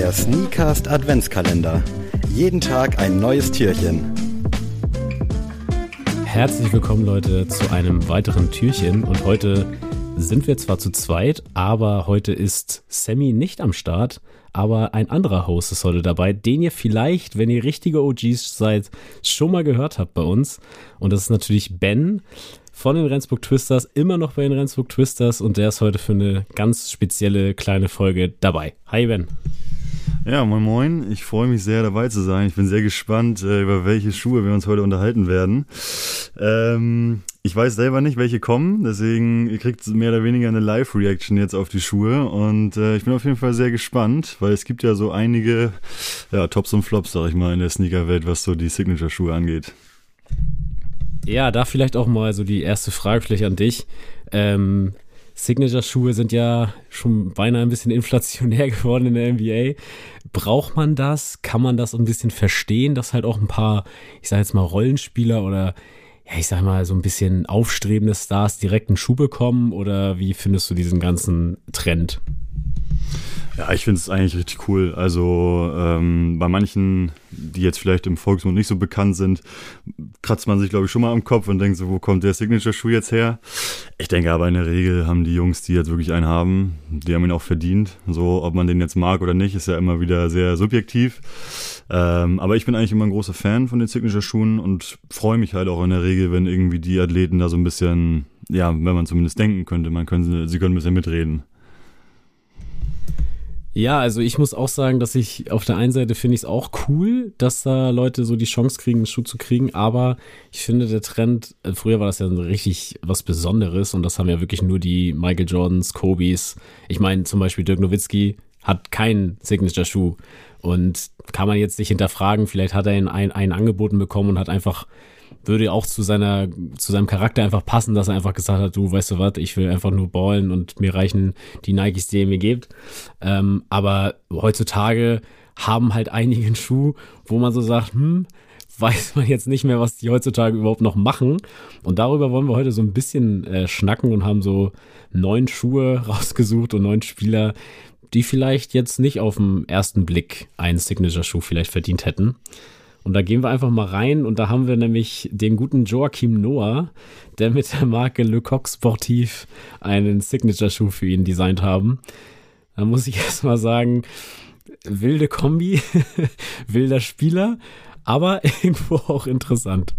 Der Sneakast Adventskalender. Jeden Tag ein neues Türchen. Herzlich willkommen Leute zu einem weiteren Türchen und heute sind wir zwar zu zweit, aber heute ist Sammy nicht am Start, aber ein anderer Host ist heute dabei, den ihr vielleicht, wenn ihr richtige OGs seid, schon mal gehört habt bei uns und das ist natürlich Ben von den Rendsburg Twisters, immer noch bei den Rendsburg Twisters und der ist heute für eine ganz spezielle kleine Folge dabei. Hi Ben. Ja, moin moin. Ich freue mich sehr dabei zu sein. Ich bin sehr gespannt, äh, über welche Schuhe wir uns heute unterhalten werden. Ähm, ich weiß selber nicht, welche kommen, deswegen ihr kriegt mehr oder weniger eine Live-Reaction jetzt auf die Schuhe und äh, ich bin auf jeden Fall sehr gespannt, weil es gibt ja so einige ja, Tops und Flops, sag ich mal, in der Sneaker-Welt, was so die Signature-Schuhe angeht. Ja, da vielleicht auch mal so die erste Frage vielleicht an dich. Ähm, Signature-Schuhe sind ja schon beinahe ein bisschen inflationär geworden in der NBA. Braucht man das? Kann man das ein bisschen verstehen, dass halt auch ein paar, ich sag jetzt mal, Rollenspieler oder ja, ich sag mal, so ein bisschen aufstrebende Stars direkt einen Schuh bekommen? Oder wie findest du diesen ganzen Trend? Ja, ich finde es eigentlich richtig cool. Also ähm, bei manchen, die jetzt vielleicht im Volksmund nicht so bekannt sind, kratzt man sich, glaube ich, schon mal am Kopf und denkt so, wo kommt der Signature-Schuh jetzt her? Ich denke aber in der Regel haben die Jungs, die jetzt wirklich einen haben, die haben ihn auch verdient. So, ob man den jetzt mag oder nicht, ist ja immer wieder sehr subjektiv. Ähm, aber ich bin eigentlich immer ein großer Fan von den Signature-Schuhen und freue mich halt auch in der Regel, wenn irgendwie die Athleten da so ein bisschen, ja, wenn man zumindest denken könnte, man können, sie können ein bisschen mitreden. Ja, also ich muss auch sagen, dass ich auf der einen Seite finde ich es auch cool, dass da Leute so die Chance kriegen, einen Schuh zu kriegen, aber ich finde der Trend, äh, früher war das ja richtig was Besonderes und das haben ja wirklich nur die Michael Jordans, Kobys. Ich meine zum Beispiel Dirk Nowitzki hat keinen Signature-Schuh und kann man jetzt nicht hinterfragen, vielleicht hat er ihn ein, einen angeboten bekommen und hat einfach würde auch zu seiner, zu seinem Charakter einfach passen, dass er einfach gesagt hat, du weißt du was, ich will einfach nur ballen und mir reichen die Nikes, die ihr mir gebt. Ähm, aber heutzutage haben halt einige einen Schuh, wo man so sagt, hm, weiß man jetzt nicht mehr, was die heutzutage überhaupt noch machen. Und darüber wollen wir heute so ein bisschen äh, schnacken und haben so neun Schuhe rausgesucht und neun Spieler, die vielleicht jetzt nicht auf den ersten Blick einen Signature-Schuh vielleicht verdient hätten. Und da gehen wir einfach mal rein und da haben wir nämlich den guten Joachim Noah, der mit der Marke Le Coq Sportif einen Signature-Schuh für ihn designt haben. Da muss ich erst mal sagen, wilde Kombi, wilder Spieler, aber irgendwo auch interessant.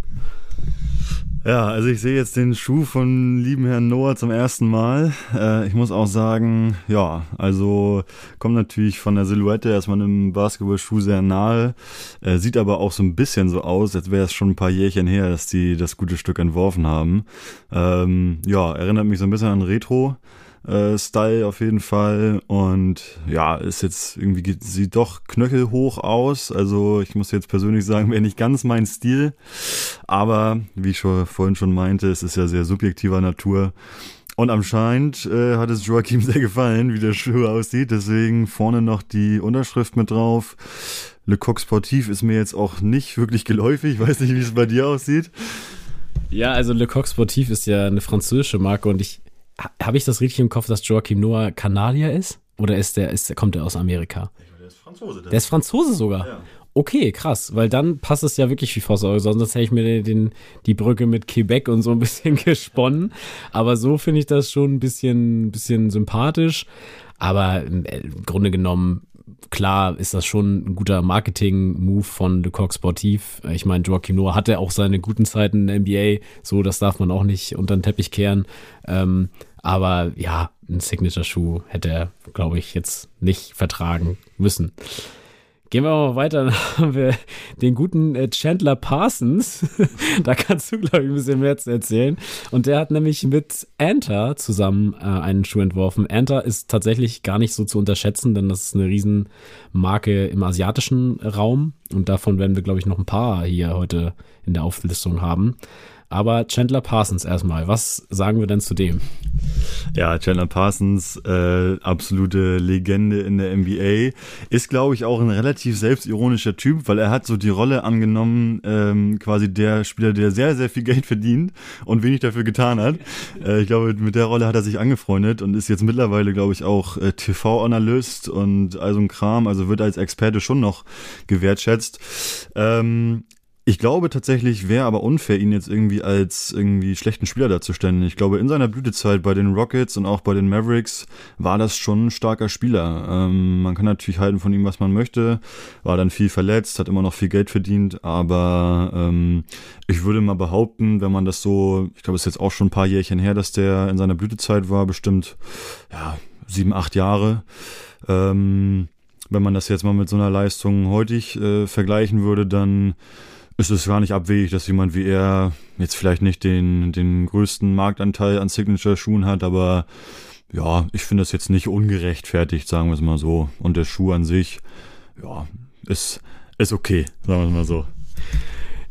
Ja, also ich sehe jetzt den Schuh von lieben Herrn Noah zum ersten Mal. Äh, ich muss auch sagen, ja, also kommt natürlich von der Silhouette erstmal einem Basketballschuh sehr nahe. Äh, sieht aber auch so ein bisschen so aus, als wäre es schon ein paar Jährchen her, dass die das gute Stück entworfen haben. Ähm, ja, erinnert mich so ein bisschen an Retro äh, Style auf jeden Fall. Und ja, ist jetzt irgendwie, sieht doch knöchelhoch aus. Also ich muss jetzt persönlich sagen, wäre nicht ganz mein Stil. Aber wie ich schon, vorhin schon meinte, es ist ja sehr subjektiver Natur. Und anscheinend äh, hat es Joachim sehr gefallen, wie der Schuh aussieht. Deswegen vorne noch die Unterschrift mit drauf. Le Coq Sportif ist mir jetzt auch nicht wirklich geläufig. Ich weiß nicht, wie es bei dir aussieht. Ja, also Le Coq Sportif ist ja eine französische Marke und ich habe ich das richtig im Kopf, dass Joachim Noah Kanadier ist? Oder ist der, ist, kommt er aus Amerika? Der ist Franzose. Der ist Franzose sogar. Ja. Okay, krass, weil dann passt es ja wirklich wie Faust Sonst hätte ich mir den, den, die Brücke mit Quebec und so ein bisschen gesponnen. Aber so finde ich das schon ein bisschen, bisschen sympathisch. Aber im Grunde genommen klar ist das schon ein guter Marketing-Move von Le Coq Sportif. Ich meine, Joaquin Noah hatte auch seine guten Zeiten in der NBA, so das darf man auch nicht unter den Teppich kehren. Ähm, aber ja, ein Signature-Schuh hätte er, glaube ich, jetzt nicht vertragen müssen. Gehen wir mal weiter, dann haben wir den guten äh, Chandler Parsons. da kannst du, glaube ich, ein bisschen mehr zu erzählen. Und der hat nämlich mit Anta zusammen äh, einen Schuh entworfen. Anta ist tatsächlich gar nicht so zu unterschätzen, denn das ist eine Riesenmarke im asiatischen Raum. Und davon werden wir, glaube ich, noch ein paar hier heute in der Auflistung haben. Aber Chandler Parsons erstmal, was sagen wir denn zu dem? Ja, Chandler Parsons, äh, absolute Legende in der NBA, ist, glaube ich, auch ein relativ selbstironischer Typ, weil er hat so die Rolle angenommen, ähm, quasi der Spieler, der sehr, sehr viel Geld verdient und wenig dafür getan hat. Äh, ich glaube, mit der Rolle hat er sich angefreundet und ist jetzt mittlerweile, glaube ich, auch äh, TV-Analyst und all so ein Kram, also wird als Experte schon noch gewertschätzt. Ähm, ich glaube tatsächlich, wäre aber unfair, ihn jetzt irgendwie als irgendwie schlechten Spieler darzustellen. Ich glaube, in seiner Blütezeit bei den Rockets und auch bei den Mavericks war das schon ein starker Spieler. Ähm, man kann natürlich halten von ihm, was man möchte. War dann viel verletzt, hat immer noch viel Geld verdient, aber ähm, ich würde mal behaupten, wenn man das so, ich glaube, es ist jetzt auch schon ein paar Jährchen her, dass der in seiner Blütezeit war, bestimmt, ja, sieben, acht Jahre. Ähm, wenn man das jetzt mal mit so einer Leistung heutig äh, vergleichen würde, dann ist es gar nicht abwegig, dass jemand wie er jetzt vielleicht nicht den, den größten Marktanteil an Signature-Schuhen hat, aber ja, ich finde das jetzt nicht ungerechtfertigt, sagen wir es mal so. Und der Schuh an sich, ja, ist, ist okay, sagen wir es mal so.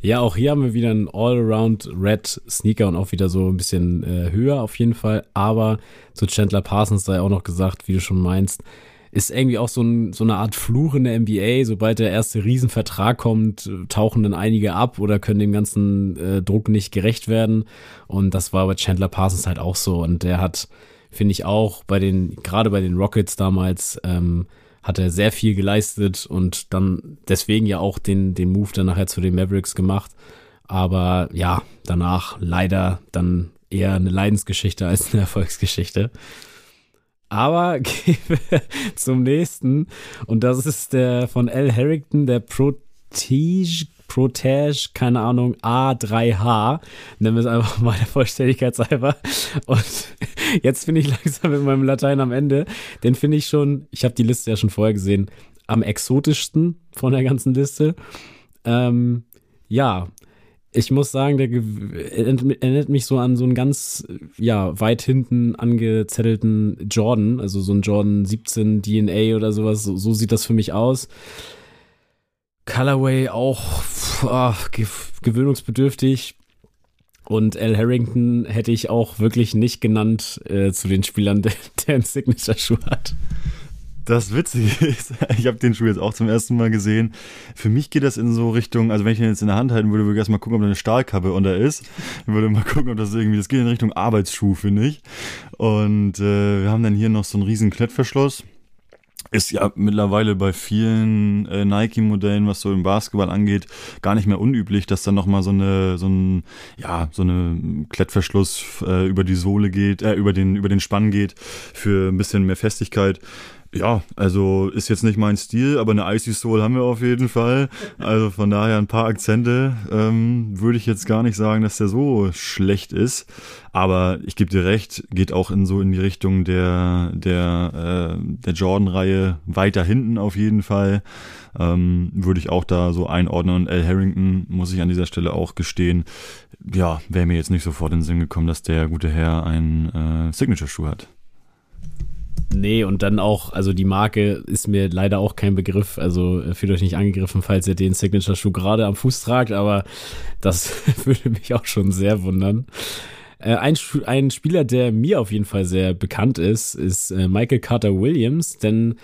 Ja, auch hier haben wir wieder einen All-Around Red Sneaker und auch wieder so ein bisschen äh, höher auf jeden Fall. Aber zu Chandler Parsons sei auch noch gesagt, wie du schon meinst, ist irgendwie auch so, ein, so eine Art Fluch in der NBA. Sobald der erste Riesenvertrag kommt, tauchen dann einige ab oder können dem ganzen äh, Druck nicht gerecht werden. Und das war bei Chandler Parsons halt auch so. Und der hat, finde ich auch, bei den, gerade bei den Rockets damals, ähm, hat er sehr viel geleistet und dann deswegen ja auch den, den Move dann nachher zu den Mavericks gemacht. Aber ja, danach leider dann eher eine Leidensgeschichte als eine Erfolgsgeschichte. Aber gehen wir zum nächsten. Und das ist der von L. Harrington, der Protege, Protege, keine Ahnung, A3H. Nennen wir es einfach mal der Vollständigkeit halber. Und jetzt finde ich langsam mit meinem Latein am Ende. Den finde ich schon, ich habe die Liste ja schon vorher gesehen, am exotischsten von der ganzen Liste. Ähm, ja, ich muss sagen, der erinnert mich so an so einen ganz, ja, weit hinten angezettelten Jordan, also so ein Jordan 17 DNA oder sowas. So, so sieht das für mich aus. Colorway auch ach, gewöhnungsbedürftig. Und Al Harrington hätte ich auch wirklich nicht genannt äh, zu den Spielern, der, der einen Signature-Schuh hat. Das Witzige ist, ich habe den Schuh jetzt auch zum ersten Mal gesehen. Für mich geht das in so Richtung, also wenn ich ihn jetzt in der Hand halten würde, würde ich erstmal gucken, ob da eine Stahlkappe unter ist. Ich würde mal gucken, ob das irgendwie, das geht in Richtung Arbeitsschuh, finde ich. Und äh, wir haben dann hier noch so einen riesen Klettverschluss. Ist ja mittlerweile bei vielen äh, Nike-Modellen, was so im Basketball angeht, gar nicht mehr unüblich, dass dann nochmal so eine, so ein, ja, so eine Klettverschluss äh, über die Sohle geht, äh, über den, über den Spann geht, für ein bisschen mehr Festigkeit. Ja, also ist jetzt nicht mein Stil, aber eine Icy Soul haben wir auf jeden Fall. Also von daher ein paar Akzente ähm, würde ich jetzt gar nicht sagen, dass der so schlecht ist. Aber ich gebe dir recht, geht auch in so in die Richtung der der äh, der Jordan-Reihe weiter hinten auf jeden Fall. Ähm, würde ich auch da so einordnen. Und Al Harrington muss ich an dieser Stelle auch gestehen, ja, wäre mir jetzt nicht sofort in den Sinn gekommen, dass der gute Herr einen äh, Signature-Schuh hat. Nee, und dann auch, also die Marke ist mir leider auch kein Begriff. Also äh, fühlt euch nicht angegriffen, falls ihr den Signature-Schuh gerade am Fuß tragt, aber das würde mich auch schon sehr wundern. Äh, ein, ein Spieler, der mir auf jeden Fall sehr bekannt ist, ist äh, Michael Carter Williams, denn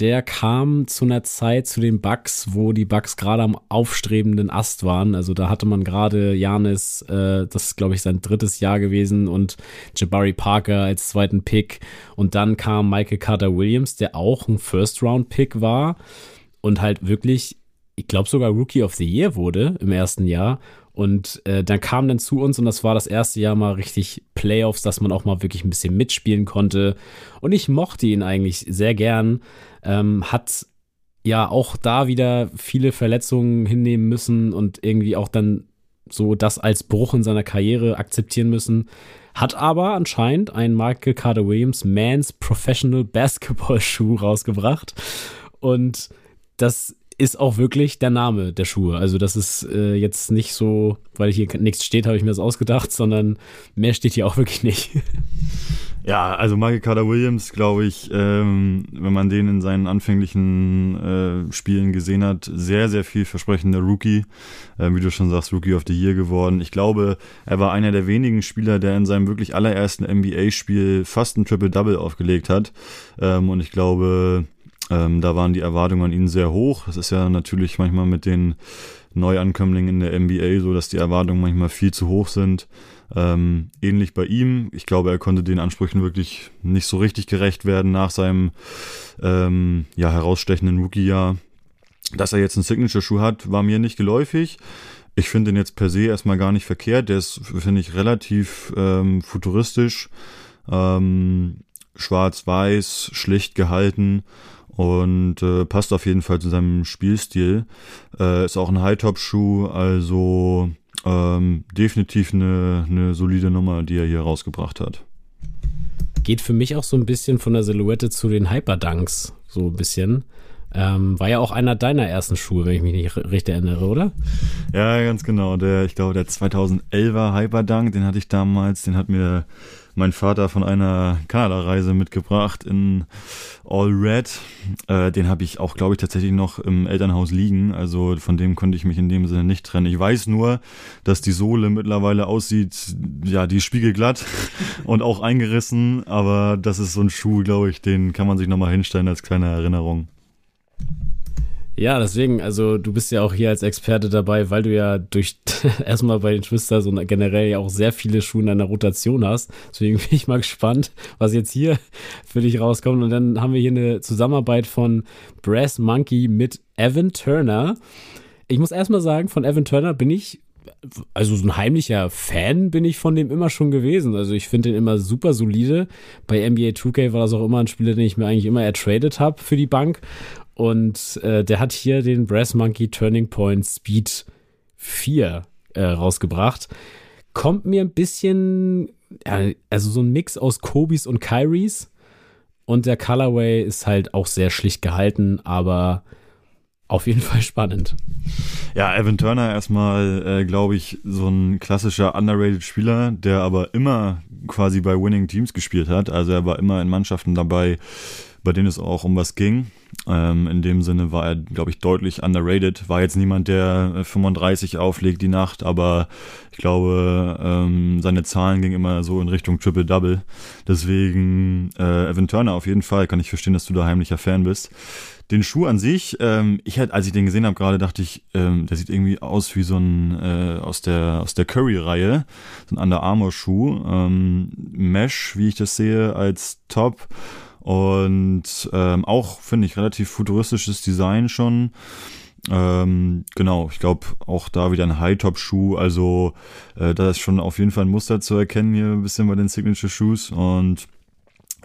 der kam zu einer Zeit zu den Bucks, wo die Bucks gerade am aufstrebenden Ast waren. Also da hatte man gerade Janis, äh, das ist glaube ich sein drittes Jahr gewesen und Jabari Parker als zweiten Pick und dann kam Michael Carter Williams, der auch ein First Round Pick war und halt wirklich, ich glaube sogar Rookie of the Year wurde im ersten Jahr und äh, dann kam dann zu uns und das war das erste Jahr mal richtig Playoffs, dass man auch mal wirklich ein bisschen mitspielen konnte. Und ich mochte ihn eigentlich sehr gern. Ähm, hat ja auch da wieder viele Verletzungen hinnehmen müssen und irgendwie auch dann so das als Bruch in seiner Karriere akzeptieren müssen. Hat aber anscheinend einen Michael Carter Williams Man's Professional Basketball Schuh rausgebracht. Und das ist auch wirklich der Name der Schuhe. Also das ist äh, jetzt nicht so, weil hier nichts steht, habe ich mir das ausgedacht, sondern mehr steht hier auch wirklich nicht. Ja, also Michael Carter Williams, glaube ich, ähm, wenn man den in seinen anfänglichen äh, Spielen gesehen hat, sehr, sehr vielversprechender Rookie. Äh, wie du schon sagst, Rookie of the Year geworden. Ich glaube, er war einer der wenigen Spieler, der in seinem wirklich allerersten NBA-Spiel fast ein Triple-Double aufgelegt hat. Ähm, und ich glaube, ähm, da waren die Erwartungen an ihn sehr hoch. Das ist ja natürlich manchmal mit den Neuankömmlingen in der NBA so, dass die Erwartungen manchmal viel zu hoch sind. Ähm, ähnlich bei ihm. Ich glaube, er konnte den Ansprüchen wirklich nicht so richtig gerecht werden nach seinem ähm, ja, herausstechenden Rookie-Jahr. Dass er jetzt einen Signature-Schuh hat, war mir nicht geläufig. Ich finde den jetzt per se erstmal gar nicht verkehrt. Der ist, finde ich, relativ ähm, futuristisch. Ähm, Schwarz-weiß, schlicht gehalten und äh, passt auf jeden Fall zu seinem Spielstil. Äh, ist auch ein High-Top-Schuh, also ähm, definitiv eine, eine solide Nummer, die er hier rausgebracht hat. Geht für mich auch so ein bisschen von der Silhouette zu den Hyperdunks, so ein bisschen. Ähm, war ja auch einer deiner ersten Schuhe, wenn ich mich nicht recht erinnere, oder? Ja, ganz genau. Der, ich glaube, der 2011er Hyperdunk, den hatte ich damals, den hat mir mein Vater von einer Kanada-Reise mitgebracht in All Red. Äh, den habe ich auch, glaube ich, tatsächlich noch im Elternhaus liegen. Also von dem konnte ich mich in dem Sinne nicht trennen. Ich weiß nur, dass die Sohle mittlerweile aussieht, ja, die ist spiegelglatt und auch eingerissen. Aber das ist so ein Schuh, glaube ich, den kann man sich nochmal hinstellen als kleine Erinnerung. Ja, deswegen, also du bist ja auch hier als Experte dabei, weil du ja durch erstmal bei den Schwisters und generell ja auch sehr viele Schuhe in deiner Rotation hast. Deswegen bin ich mal gespannt, was jetzt hier für dich rauskommt. Und dann haben wir hier eine Zusammenarbeit von Brass Monkey mit Evan Turner. Ich muss erstmal sagen, von Evan Turner bin ich also so ein heimlicher Fan bin ich von dem immer schon gewesen. Also ich finde den immer super solide. Bei NBA 2K war das auch immer ein Spieler, den ich mir eigentlich immer ertradet habe für die Bank. Und äh, der hat hier den Brass Monkey Turning Point Speed 4 äh, rausgebracht. Kommt mir ein bisschen, ja, also so ein Mix aus Kobis und Kyries. Und der Colorway ist halt auch sehr schlicht gehalten, aber auf jeden Fall spannend. Ja, Evan Turner erstmal, äh, glaube ich, so ein klassischer underrated Spieler, der aber immer quasi bei Winning Teams gespielt hat. Also er war immer in Mannschaften dabei, bei denen es auch um was ging. Ähm, in dem Sinne war er, glaube ich, deutlich underrated. War jetzt niemand, der 35 auflegt die Nacht, aber ich glaube, ähm, seine Zahlen gingen immer so in Richtung Triple-Double. Deswegen äh, Evan Turner auf jeden Fall, kann ich verstehen, dass du da heimlicher Fan bist. Den Schuh an sich, ähm, ich hätte, als ich den gesehen habe, gerade dachte ich, ähm, der sieht irgendwie aus wie so ein äh, aus der aus der Curry-Reihe, so ein Under Armour Schuh, ähm, Mesh, wie ich das sehe, als Top und ähm, auch, finde ich, relativ futuristisches Design schon. Ähm, genau, ich glaube auch da wieder ein High-Top-Schuh. Also äh, da ist schon auf jeden Fall ein Muster zu erkennen hier ein bisschen bei den Signature Shoes. Und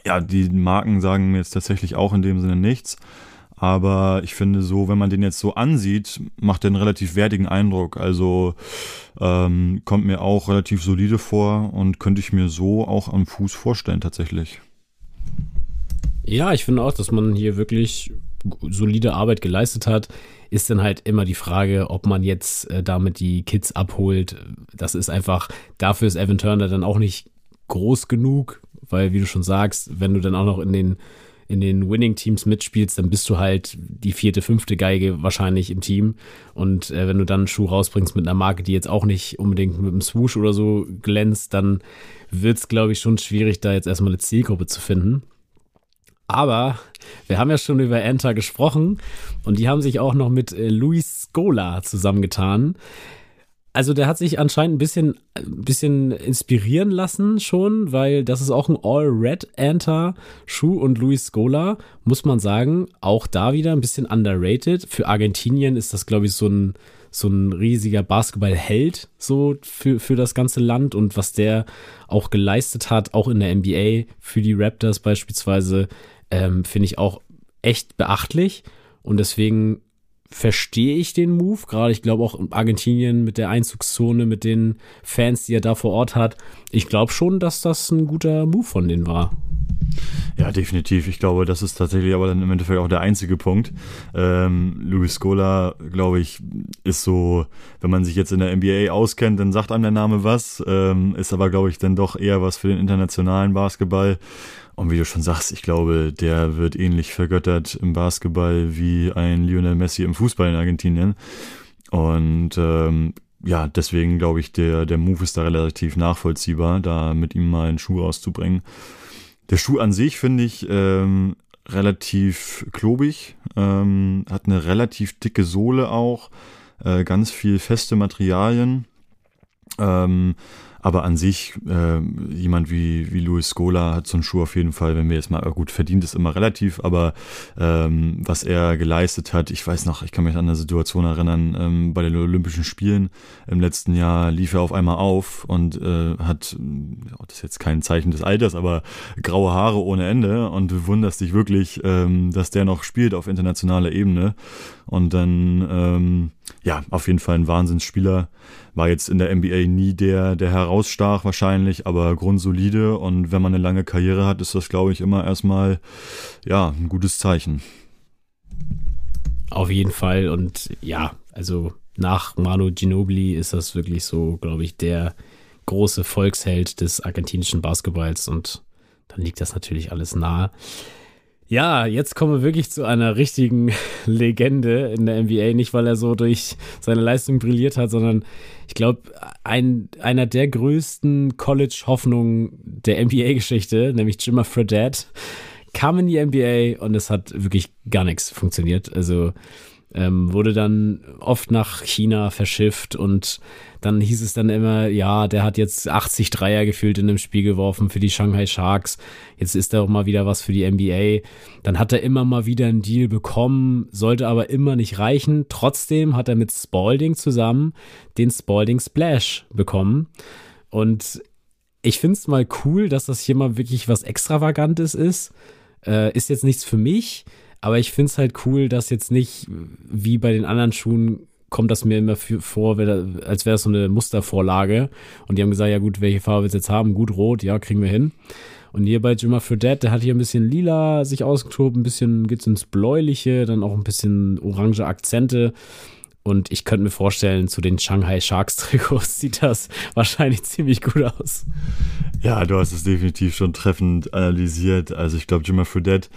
ja, die Marken sagen mir jetzt tatsächlich auch in dem Sinne nichts. Aber ich finde so, wenn man den jetzt so ansieht, macht er einen relativ wertigen Eindruck. Also ähm, kommt mir auch relativ solide vor und könnte ich mir so auch am Fuß vorstellen tatsächlich. Ja, ich finde auch, dass man hier wirklich solide Arbeit geleistet hat. Ist dann halt immer die Frage, ob man jetzt äh, damit die Kids abholt. Das ist einfach, dafür ist Evan Turner dann auch nicht groß genug, weil, wie du schon sagst, wenn du dann auch noch in den in den Winning-Teams mitspielst, dann bist du halt die vierte, fünfte Geige wahrscheinlich im Team. Und äh, wenn du dann einen Schuh rausbringst mit einer Marke, die jetzt auch nicht unbedingt mit einem Swoosh oder so glänzt, dann wird es, glaube ich, schon schwierig, da jetzt erstmal eine Zielgruppe zu finden. Aber wir haben ja schon über Enter gesprochen und die haben sich auch noch mit äh, Luis Scola zusammengetan. Also der hat sich anscheinend ein bisschen, ein bisschen inspirieren lassen schon, weil das ist auch ein All-Red Enter Schuh und Luis Scola, muss man sagen, auch da wieder ein bisschen underrated. Für Argentinien ist das, glaube ich, so ein, so ein riesiger Basketballheld so für, für das ganze Land und was der auch geleistet hat, auch in der NBA für die Raptors beispielsweise, ähm, finde ich auch echt beachtlich. Und deswegen verstehe ich den Move. Gerade ich glaube auch Argentinien mit der Einzugszone, mit den Fans, die er da vor Ort hat. Ich glaube schon, dass das ein guter Move von denen war. Ja, definitiv. Ich glaube, das ist tatsächlich aber dann im Endeffekt auch der einzige Punkt. Ähm, Luis Scola, glaube ich, ist so, wenn man sich jetzt in der NBA auskennt, dann sagt einem der Name was, ähm, ist aber, glaube ich, dann doch eher was für den internationalen Basketball. Und wie du schon sagst, ich glaube, der wird ähnlich vergöttert im Basketball wie ein Lionel Messi im Fußball in Argentinien. Und ähm, ja, deswegen glaube ich, der, der Move ist da relativ nachvollziehbar, da mit ihm mal einen Schuh auszubringen. Der Schuh an sich finde ich ähm, relativ klobig, ähm, hat eine relativ dicke Sohle auch, äh, ganz viel feste Materialien. Ähm, aber an sich, äh, jemand wie, wie Luis Scola hat so einen Schuh auf jeden Fall, wenn wir jetzt mal, gut, verdient ist immer relativ, aber ähm, was er geleistet hat, ich weiß noch, ich kann mich an eine Situation erinnern, ähm, bei den Olympischen Spielen im letzten Jahr lief er auf einmal auf und äh, hat, das ist jetzt kein Zeichen des Alters, aber graue Haare ohne Ende und du wunderst dich wirklich, ähm, dass der noch spielt auf internationaler Ebene. Und dann, ähm, ja, auf jeden Fall ein Wahnsinnsspieler. War jetzt in der NBA nie der, der herausstach wahrscheinlich, aber grundsolide. Und wenn man eine lange Karriere hat, ist das, glaube ich, immer erstmal, ja, ein gutes Zeichen. Auf jeden Fall. Und ja, also nach Manu Ginobili ist das wirklich so, glaube ich, der große Volksheld des argentinischen Basketballs. Und dann liegt das natürlich alles nahe. Ja, jetzt kommen wir wirklich zu einer richtigen Legende in der NBA. Nicht, weil er so durch seine Leistung brilliert hat, sondern ich glaube, ein, einer der größten College-Hoffnungen der NBA-Geschichte, nämlich Jimmer Fredette, kam in die NBA und es hat wirklich gar nichts funktioniert. Also ähm, wurde dann oft nach China verschifft und dann hieß es dann immer, ja, der hat jetzt 80 Dreier gefühlt in einem Spiel geworfen für die Shanghai Sharks. Jetzt ist er auch mal wieder was für die NBA. Dann hat er immer mal wieder einen Deal bekommen, sollte aber immer nicht reichen. Trotzdem hat er mit Spalding zusammen den Spalding Splash bekommen. Und ich finde es mal cool, dass das hier mal wirklich was Extravagantes ist. Äh, ist jetzt nichts für mich, aber ich finde es halt cool, dass jetzt nicht wie bei den anderen Schuhen kommt das mir immer vor, als wäre es so eine Mustervorlage. Und die haben gesagt, ja gut, welche Farbe du jetzt haben? Gut, rot, ja, kriegen wir hin. Und hier bei Jimmer Fredette, der hat hier ein bisschen lila sich ausgetobt, ein bisschen geht's ins Bläuliche, dann auch ein bisschen orange Akzente. Und ich könnte mir vorstellen, zu den Shanghai Sharks Trikots sieht das wahrscheinlich ziemlich gut aus. Ja, du hast es definitiv schon treffend analysiert. Also ich glaube, Jimmer Fredette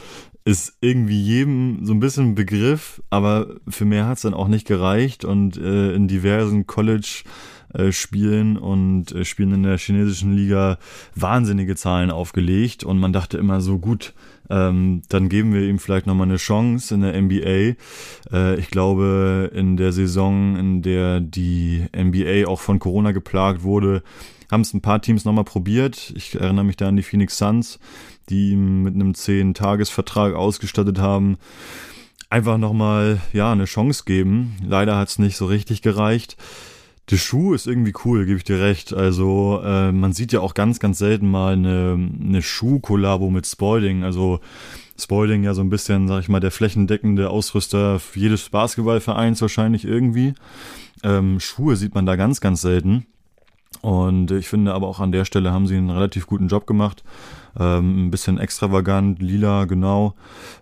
ist irgendwie jedem so ein bisschen Begriff, aber für mehr hat es dann auch nicht gereicht und äh, in diversen College äh, Spielen und äh, Spielen in der chinesischen Liga wahnsinnige Zahlen aufgelegt und man dachte immer so gut, ähm, dann geben wir ihm vielleicht nochmal eine Chance in der NBA. Äh, ich glaube, in der Saison, in der die NBA auch von Corona geplagt wurde, haben es ein paar Teams nochmal probiert. Ich erinnere mich da an die Phoenix Suns, die ihm mit einem 10-Tages-Vertrag ausgestattet haben. Einfach nochmal, ja, eine Chance geben. Leider hat es nicht so richtig gereicht. Der Schuh ist irgendwie cool, gebe ich dir recht. Also äh, man sieht ja auch ganz, ganz selten mal eine, eine Schuh-Kollabo mit Spalding. Also Spalding ja so ein bisschen, sag ich mal, der flächendeckende Ausrüster jedes Basketballvereins wahrscheinlich irgendwie. Ähm, Schuhe sieht man da ganz, ganz selten. Und ich finde aber auch an der Stelle haben sie einen relativ guten Job gemacht. Ähm, ein bisschen extravagant, lila, genau.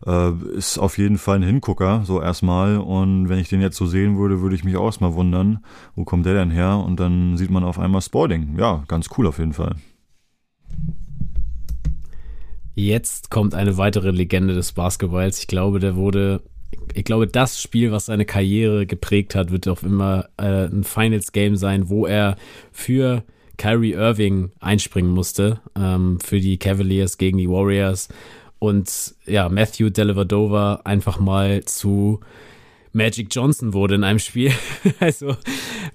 Äh, ist auf jeden Fall ein Hingucker, so erstmal. Und wenn ich den jetzt so sehen würde, würde ich mich auch erstmal wundern, wo kommt der denn her? Und dann sieht man auf einmal Sporting. Ja, ganz cool auf jeden Fall. Jetzt kommt eine weitere Legende des Basketballs. Ich glaube, der wurde ich glaube, das Spiel, was seine Karriere geprägt hat, wird auch immer äh, ein Finals-Game sein, wo er für Kyrie Irving einspringen musste, ähm, für die Cavaliers gegen die Warriors. Und ja, Matthew Dellavedova einfach mal zu Magic Johnson wurde in einem Spiel. also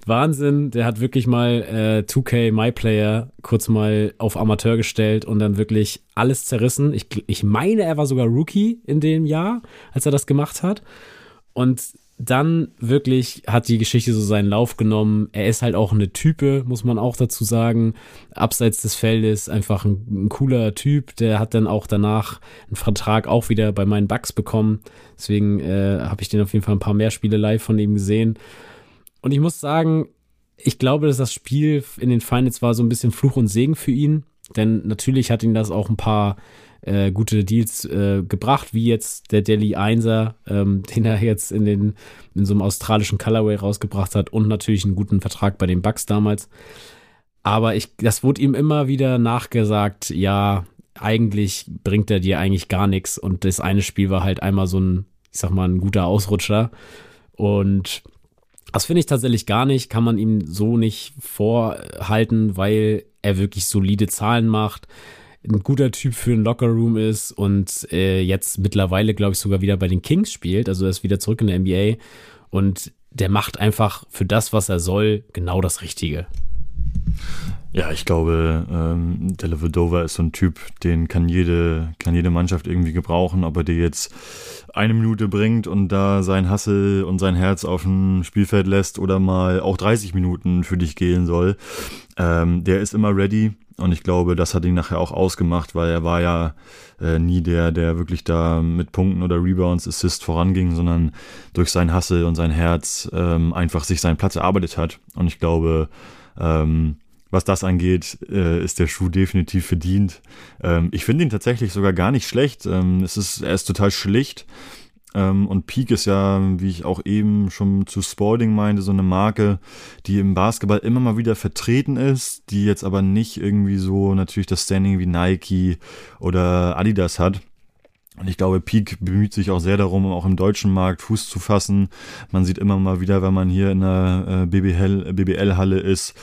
Wahnsinn, der hat wirklich mal äh, 2K My Player kurz mal auf Amateur gestellt und dann wirklich alles zerrissen. Ich, ich meine, er war sogar Rookie in dem Jahr, als er das gemacht hat. Und dann wirklich hat die Geschichte so seinen Lauf genommen. Er ist halt auch eine Type, muss man auch dazu sagen. Abseits des Feldes einfach ein, ein, cooler Typ. Der hat dann auch danach einen Vertrag auch wieder bei meinen Bugs bekommen. Deswegen äh, habe ich den auf jeden Fall ein paar mehr Spiele live von ihm gesehen. Und ich muss sagen, ich glaube, dass das Spiel in den Finals war so ein bisschen Fluch und Segen für ihn. Denn natürlich hat ihn das auch ein paar äh, gute Deals äh, gebracht, wie jetzt der Delhi 1er, ähm, den er jetzt in, den, in so einem australischen Colorway rausgebracht hat und natürlich einen guten Vertrag bei den Bucks damals. Aber ich, das wurde ihm immer wieder nachgesagt, ja, eigentlich bringt er dir eigentlich gar nichts. Und das eine Spiel war halt einmal so ein, ich sag mal, ein guter Ausrutscher. Und das finde ich tatsächlich gar nicht, kann man ihm so nicht vorhalten, weil er wirklich solide Zahlen macht, ein guter Typ für einen Lockerroom ist und äh, jetzt mittlerweile, glaube ich, sogar wieder bei den Kings spielt. Also er ist wieder zurück in der NBA und der macht einfach für das, was er soll, genau das Richtige. Ja, ich glaube, ähm, Delavedova ist so ein Typ, den kann jede, kann jede Mannschaft irgendwie gebrauchen, ob er dir jetzt eine Minute bringt und da sein Hassel und sein Herz auf dem Spielfeld lässt oder mal auch 30 Minuten für dich gehen soll. Ähm, der ist immer ready und ich glaube, das hat ihn nachher auch ausgemacht, weil er war ja äh, nie der, der wirklich da mit Punkten oder Rebounds, Assist voranging, sondern durch sein Hassel und sein Herz ähm, einfach sich seinen Platz erarbeitet hat. Und ich glaube, ähm, was das angeht, äh, ist der Schuh definitiv verdient. Ähm, ich finde ihn tatsächlich sogar gar nicht schlecht. Ähm, es ist, er ist total schlicht. Ähm, und Peak ist ja, wie ich auch eben schon zu Spalding meinte, so eine Marke, die im Basketball immer mal wieder vertreten ist, die jetzt aber nicht irgendwie so natürlich das Standing wie Nike oder Adidas hat. Und ich glaube, Peak bemüht sich auch sehr darum, auch im deutschen Markt Fuß zu fassen. Man sieht immer mal wieder, wenn man hier in der äh, BBL-Halle BBL ist,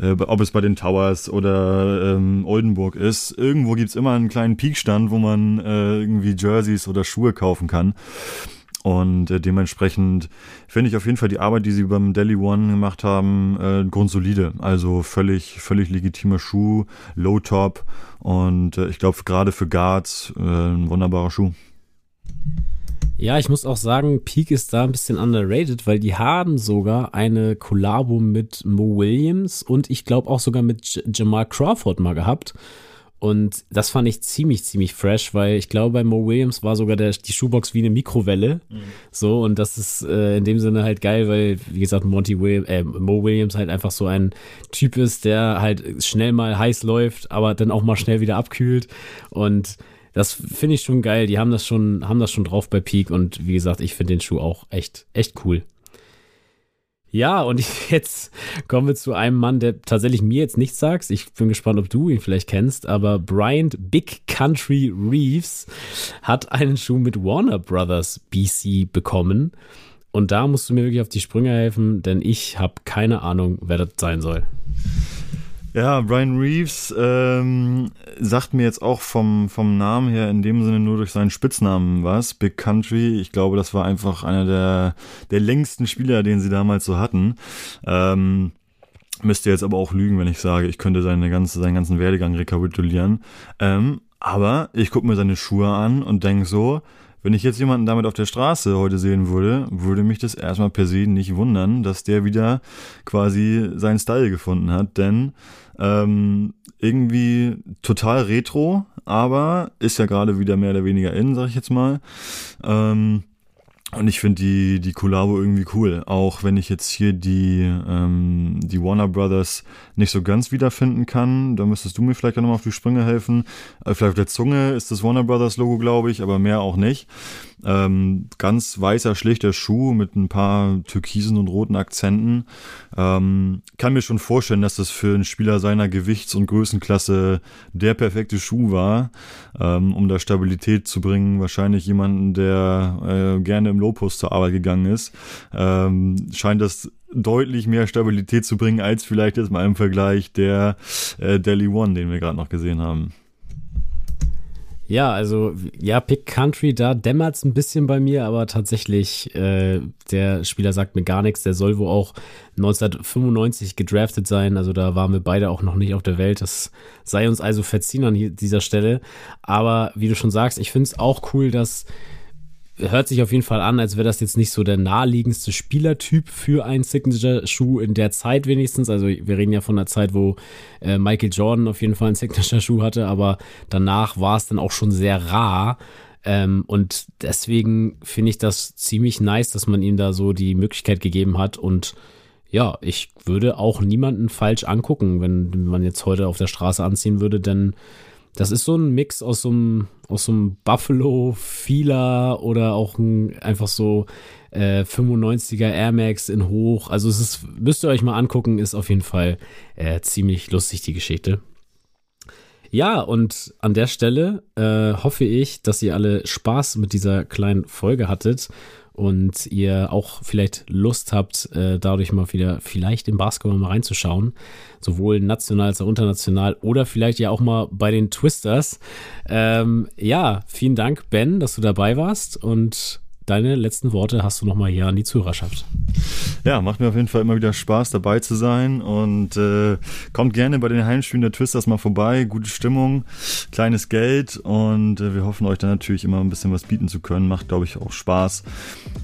äh, ob es bei den Towers oder ähm, Oldenburg ist, irgendwo gibt's immer einen kleinen Peak-Stand, wo man äh, irgendwie Jerseys oder Schuhe kaufen kann. Und äh, dementsprechend finde ich auf jeden Fall die Arbeit, die sie beim Delhi One gemacht haben, äh, grundsolide. Also völlig, völlig legitimer Schuh, Low Top und äh, ich glaube gerade für Guards äh, ein wunderbarer Schuh. Ja, ich muss auch sagen, Peak ist da ein bisschen underrated, weil die haben sogar eine Kollabo mit Mo Williams und ich glaube auch sogar mit J Jamal Crawford mal gehabt. Und das fand ich ziemlich, ziemlich fresh, weil ich glaube, bei Mo Williams war sogar der, die Schuhbox wie eine Mikrowelle. Mhm. So, und das ist äh, in dem Sinne halt geil, weil, wie gesagt, Monty Will äh, Mo Williams halt einfach so ein Typ ist, der halt schnell mal heiß läuft, aber dann auch mal schnell wieder abkühlt. Und das finde ich schon geil. Die haben das schon, haben das schon drauf bei Peak. Und wie gesagt, ich finde den Schuh auch echt, echt cool. Ja, und jetzt kommen wir zu einem Mann, der tatsächlich mir jetzt nichts sagt. Ich bin gespannt, ob du ihn vielleicht kennst, aber Bryant Big Country Reeves hat einen Schuh mit Warner Brothers BC bekommen. Und da musst du mir wirklich auf die Sprünge helfen, denn ich habe keine Ahnung, wer das sein soll. Ja, Brian Reeves ähm, sagt mir jetzt auch vom, vom Namen her in dem Sinne nur durch seinen Spitznamen was, Big Country. Ich glaube, das war einfach einer der, der längsten Spieler, den sie damals so hatten. Ähm, müsste jetzt aber auch lügen, wenn ich sage, ich könnte seine ganze, seinen ganzen Werdegang rekapitulieren. Ähm, aber ich gucke mir seine Schuhe an und denke so, wenn ich jetzt jemanden damit auf der Straße heute sehen würde, würde mich das erstmal per se nicht wundern, dass der wieder quasi seinen Style gefunden hat, denn ähm, irgendwie total retro, aber ist ja gerade wieder mehr oder weniger in, sag ich jetzt mal. Ähm, und ich finde die, die Kollabo irgendwie cool. Auch wenn ich jetzt hier die, ähm, die Warner Brothers nicht so ganz wiederfinden kann. Da müsstest du mir vielleicht nochmal auf die Sprünge helfen. Äh, vielleicht auf der Zunge ist das Warner Brothers Logo, glaube ich, aber mehr auch nicht. Ähm, ganz weißer, schlichter Schuh mit ein paar türkisen und roten Akzenten. Ähm, kann mir schon vorstellen, dass das für einen Spieler seiner Gewichts- und Größenklasse der perfekte Schuh war, ähm, um da Stabilität zu bringen. Wahrscheinlich jemanden, der äh, gerne im Lowpost zur Arbeit gegangen ist. Ähm, scheint das deutlich mehr Stabilität zu bringen, als vielleicht jetzt mal im Vergleich der äh, Delhi One, den wir gerade noch gesehen haben. Ja, also ja, Pick Country, da dämmert es ein bisschen bei mir, aber tatsächlich, äh, der Spieler sagt mir gar nichts. Der soll wohl auch 1995 gedraftet sein. Also da waren wir beide auch noch nicht auf der Welt. Das sei uns also verziehen an dieser Stelle. Aber wie du schon sagst, ich finde es auch cool, dass hört sich auf jeden Fall an, als wäre das jetzt nicht so der naheliegendste Spielertyp für einen Signature-Schuh in der Zeit wenigstens. Also wir reden ja von der Zeit, wo äh, Michael Jordan auf jeden Fall einen Signature-Schuh hatte, aber danach war es dann auch schon sehr rar. Ähm, und deswegen finde ich das ziemlich nice, dass man ihm da so die Möglichkeit gegeben hat und ja, ich würde auch niemanden falsch angucken, wenn man jetzt heute auf der Straße anziehen würde, denn das ist so ein Mix aus so einem, aus so einem Buffalo, Fila oder auch ein, einfach so äh, 95er Air Max in hoch. Also es ist, müsst ihr euch mal angucken, ist auf jeden Fall äh, ziemlich lustig, die Geschichte. Ja, und an der Stelle äh, hoffe ich, dass ihr alle Spaß mit dieser kleinen Folge hattet und ihr auch vielleicht Lust habt, äh, dadurch mal wieder vielleicht im Basketball mal reinzuschauen, sowohl national als auch international oder vielleicht ja auch mal bei den Twisters. Ähm, ja, vielen Dank, Ben, dass du dabei warst und deine letzten Worte hast du nochmal hier an die Zuhörerschaft. Ja, macht mir auf jeden Fall immer wieder Spaß, dabei zu sein und äh, kommt gerne bei den Heimspielen der Twisters mal vorbei. Gute Stimmung, kleines Geld und äh, wir hoffen euch dann natürlich immer ein bisschen was bieten zu können. Macht, glaube ich, auch Spaß.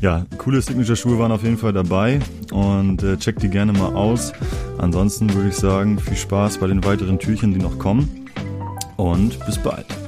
Ja, coole Signature-Schuhe waren auf jeden Fall dabei und äh, checkt die gerne mal aus. Ansonsten würde ich sagen, viel Spaß bei den weiteren Türchen, die noch kommen und bis bald.